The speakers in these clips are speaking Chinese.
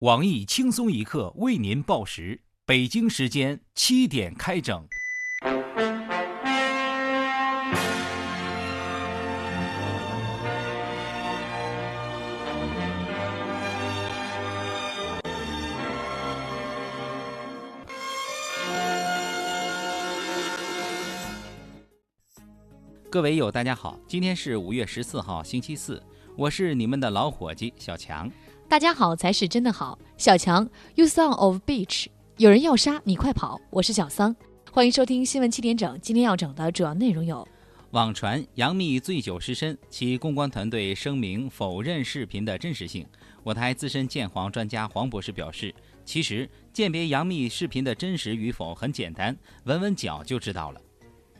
网易轻松一刻为您报时，北京时间七点开整。各位友，大家好，今天是五月十四号，星期四，我是你们的老伙计小强。大家好才是真的好，小强，You son of bitch！有人要杀你，快跑！我是小桑，欢迎收听新闻七点整。今天要整的主要内容有：网传杨幂醉酒失身，其公关团队声明否认视频的真实性。我台资深鉴黄专家黄博士表示，其实鉴别杨幂视频的真实与否很简单，闻闻脚就知道了。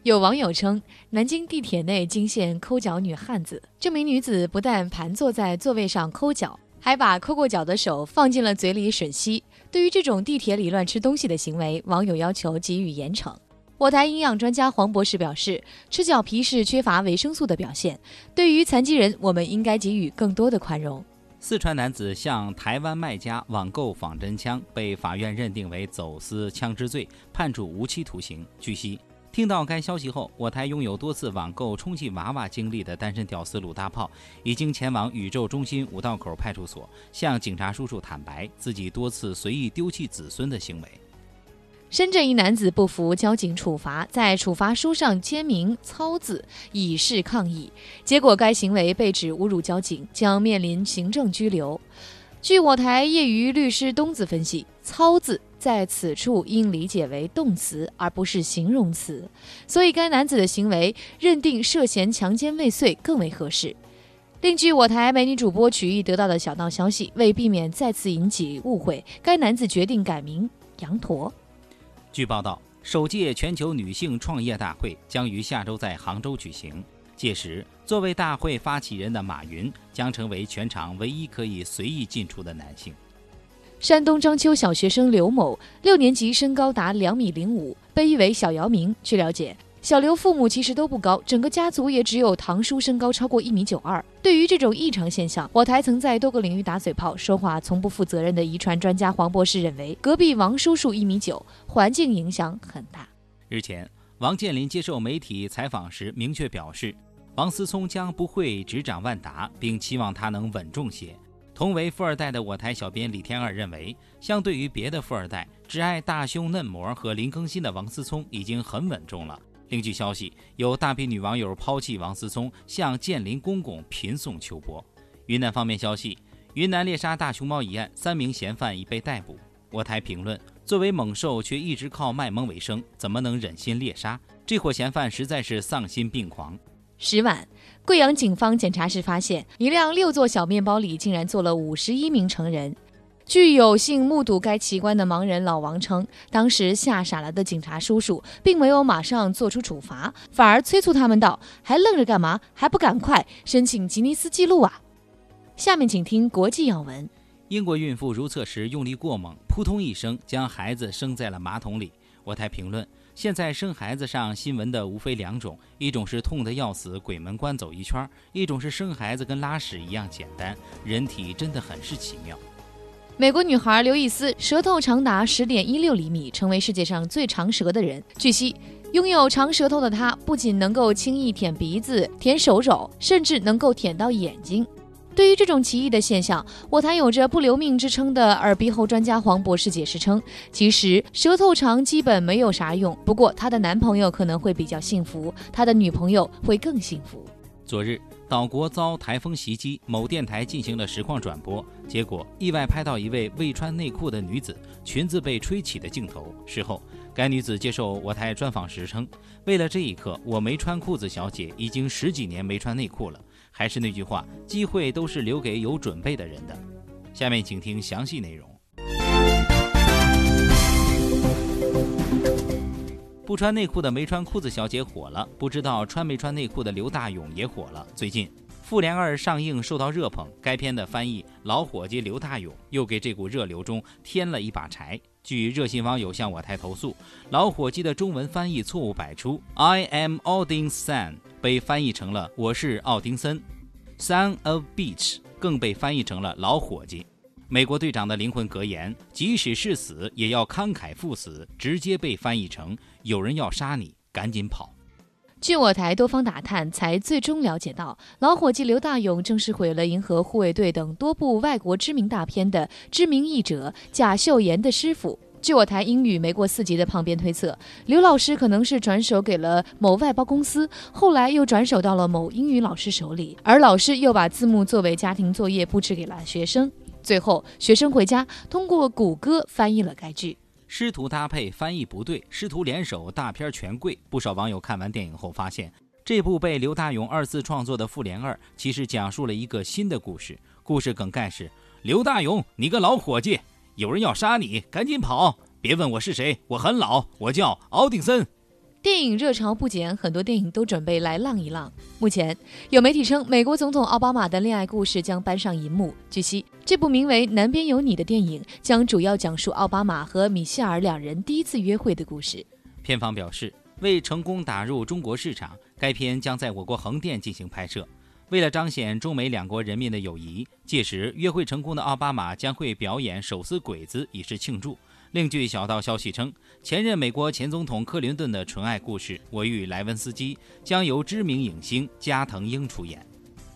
有网友称，南京地铁内惊现抠脚女汉子，这名女子不但盘坐在座位上抠脚。还把抠过脚的手放进了嘴里吮吸。对于这种地铁里乱吃东西的行为，网友要求给予严惩。我台营养专家黄博士表示，吃脚皮是缺乏维生素的表现。对于残疾人，我们应该给予更多的宽容。四川男子向台湾卖家网购仿真枪，被法院认定为走私枪支罪，判处无期徒刑。据悉。听到该消息后，我台拥有多次网购充气娃娃经历的单身屌丝鲁大炮，已经前往宇宙中心五道口派出所，向警察叔叔坦白自己多次随意丢弃子孙的行为。深圳一男子不服交警处罚，在处罚书上签名“操”字，以示抗议，结果该行为被指侮辱交警，将面临行政拘留。据我台业余律师东子分析，“操”字。在此处应理解为动词，而不是形容词，所以该男子的行为认定涉嫌强奸未遂更为合适。另据我台美女主播曲艺得到的小道消息，为避免再次引起误会，该男子决定改名羊驼。据报道，首届全球女性创业大会将于下周在杭州举行，届时作为大会发起人的马云将成为全场唯一可以随意进出的男性。山东章丘小学生刘某六年级身高达两米零五，被誉为“小姚明”。据了解，小刘父母其实都不高，整个家族也只有堂叔身高超过一米九二。对于这种异常现象，我台曾在多个领域打嘴炮、说话从不负责任的遗传专家黄博士认为，隔壁王叔叔一米九，环境影响很大。日前，王健林接受媒体采访时明确表示，王思聪将不会执掌万达，并期望他能稳重些。同为富二代的我台小编李天二认为，相对于别的富二代，只爱大胸嫩模和林更新的王思聪已经很稳重了。另据消息，有大批女网友抛弃王思聪，向建林公公频送秋波。云南方面消息，云南猎杀大熊猫一案，三名嫌犯已被逮捕。我台评论：作为猛兽，却一直靠卖萌为生，怎么能忍心猎杀？这伙嫌犯实在是丧心病狂。十晚，贵阳警方检查时发现，一辆六座小面包里竟然坐了五十一名成人。据有幸目睹该奇观的盲人老王称，当时吓傻了的警察叔叔并没有马上做出处罚，反而催促他们道：“还愣着干嘛？还不赶快申请吉尼斯纪录啊！”下面请听国际要闻：英国孕妇如厕时用力过猛，扑通一声将孩子生在了马桶里。我台评论。现在生孩子上新闻的无非两种，一种是痛得要死，鬼门关走一圈；一种是生孩子跟拉屎一样简单。人体真的很是奇妙。美国女孩刘易斯舌头长达十点一六厘米，成为世界上最长舌的人。据悉，拥有长舌头的她不仅能够轻易舔鼻子、舔手肘，甚至能够舔到眼睛。对于这种奇异的现象，我台有着“不留命”之称的耳鼻喉专家黄博士解释称，其实舌头长基本没有啥用，不过她的男朋友可能会比较幸福，她的女朋友会更幸福。昨日，岛国遭台风袭击，某电台进行了实况转播，结果意外拍到一位未穿内裤的女子裙子被吹起的镜头。事后，该女子接受我台专访时称：“为了这一刻，我没穿裤子，小姐已经十几年没穿内裤了。”还是那句话，机会都是留给有准备的人的。下面请听详细内容。不穿内裤的没穿裤子小姐火了，不知道穿没穿内裤的刘大勇也火了。最近《复联二》上映受到热捧，该片的翻译老伙计刘大勇又给这股热流中添了一把柴。据热心网友向我台投诉，老伙计的中文翻译错误百出，I am Odin's son 被翻译成了我是奥丁森，Son of Beach 更被翻译成了老伙计。美国队长的灵魂格言“即使是死，也要慷慨赴死”，直接被翻译成“有人要杀你，赶紧跑”。据我台多方打探，才最终了解到，老伙计刘大勇正是毁了《银河护卫队》等多部外国知名大片的知名译者贾秀妍的师傅。据我台英语没过四级的胖编推测，刘老师可能是转手给了某外包公司，后来又转手到了某英语老师手里，而老师又把字幕作为家庭作业布置给了学生，最后学生回家通过谷歌翻译了该剧。师徒搭配翻译不对，师徒联手大片全跪。不少网友看完电影后发现，这部被刘大勇二次创作的《复联二》其实讲述了一个新的故事。故事梗概是：刘大勇，你个老伙计，有人要杀你，赶紧跑！别问我是谁，我很老，我叫奥丁森。电影热潮不减，很多电影都准备来浪一浪。目前有媒体称，美国总统奥巴马的恋爱故事将搬上银幕。据悉，这部名为《南边有你》的电影将主要讲述奥巴马和米歇尔两人第一次约会的故事。片方表示，为成功打入中国市场，该片将在我国横店进行拍摄。为了彰显中美两国人民的友谊，届时约会成功的奥巴马将会表演手撕鬼子，以示庆祝。另据小道消息称，前任美国前总统克林顿的纯爱故事《我与莱文斯基》将由知名影星加藤鹰出演。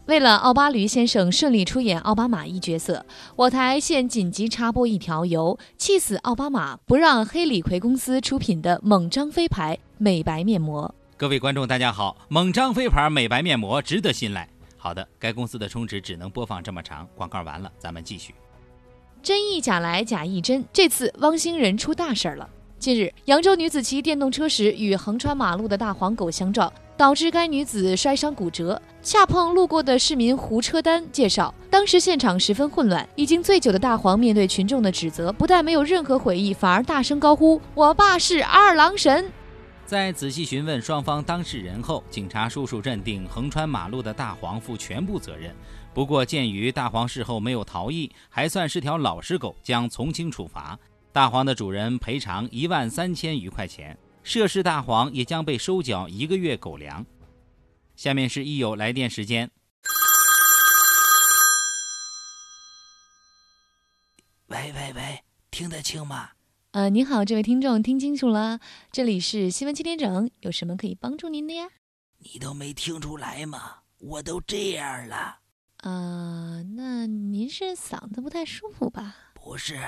为了奥巴驴先生顺利出演奥巴马一角色，我台现紧急插播一条由“气死奥巴马，不让黑李逵公司”出品的猛张飞牌美白面膜。各位观众，大家好，猛张飞牌美白面膜值得信赖。好的，该公司的充值只能播放这么长，广告完了，咱们继续。真亦假来假亦真，这次汪星人出大事了。近日，扬州女子骑电动车时与横穿马路的大黄狗相撞，导致该女子摔伤骨折。恰碰路过的市民胡车丹介绍，当时现场十分混乱，已经醉酒的大黄面对群众的指责，不但没有任何悔意，反而大声高呼：“我爸是二郎神。”在仔细询问双方当事人后，警察叔叔认定横穿马路的大黄负全部责任。不过，鉴于大黄事后没有逃逸，还算是条老实狗，将从轻处罚。大黄的主人赔偿一万三千余块钱，涉事大黄也将被收缴一个月狗粮。下面是益友来电时间。喂喂喂，听得清吗？呃，您好，这位听众，听清楚了，这里是新闻七点整，有什么可以帮助您的呀？你都没听出来吗？我都这样了。啊，那您是嗓子不太舒服吧？不是，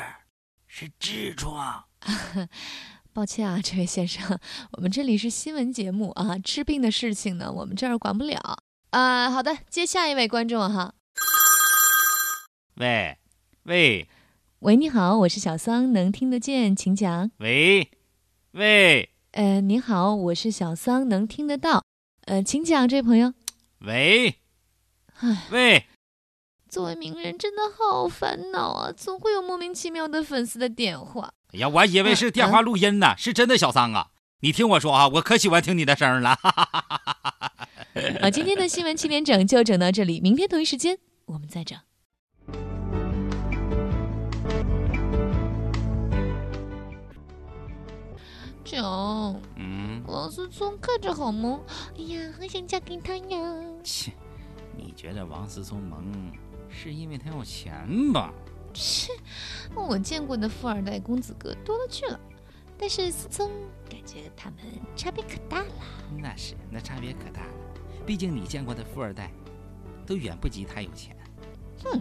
是痔疮。抱歉啊，这位先生，我们这里是新闻节目啊，治病的事情呢，我们这儿管不了。啊，好的，接下一位观众哈。喂，喂，喂，你好，我是小桑，能听得见，请讲。喂，喂，呃，你好，我是小桑，能听得到，呃，请讲，这位朋友。喂。唉，喂，作为名人真的好烦恼啊，总会有莫名其妙的粉丝的电话。哎呀，我还以为是电话录音呢，是真的，小桑啊，你听我说啊，我可喜欢听你的声了。啊，今天的新闻七点整就整到这里，明天同一时间我们再整。九，嗯，王思聪看着好萌，哎呀，很想嫁给他呀。切。你觉得王思聪萌，是因为他有钱吧？切，我见过的富二代公子哥多了去了，但是思聪感觉他们差别可大了。那是，那差别可大了。毕竟你见过的富二代，都远不及他有钱。哼。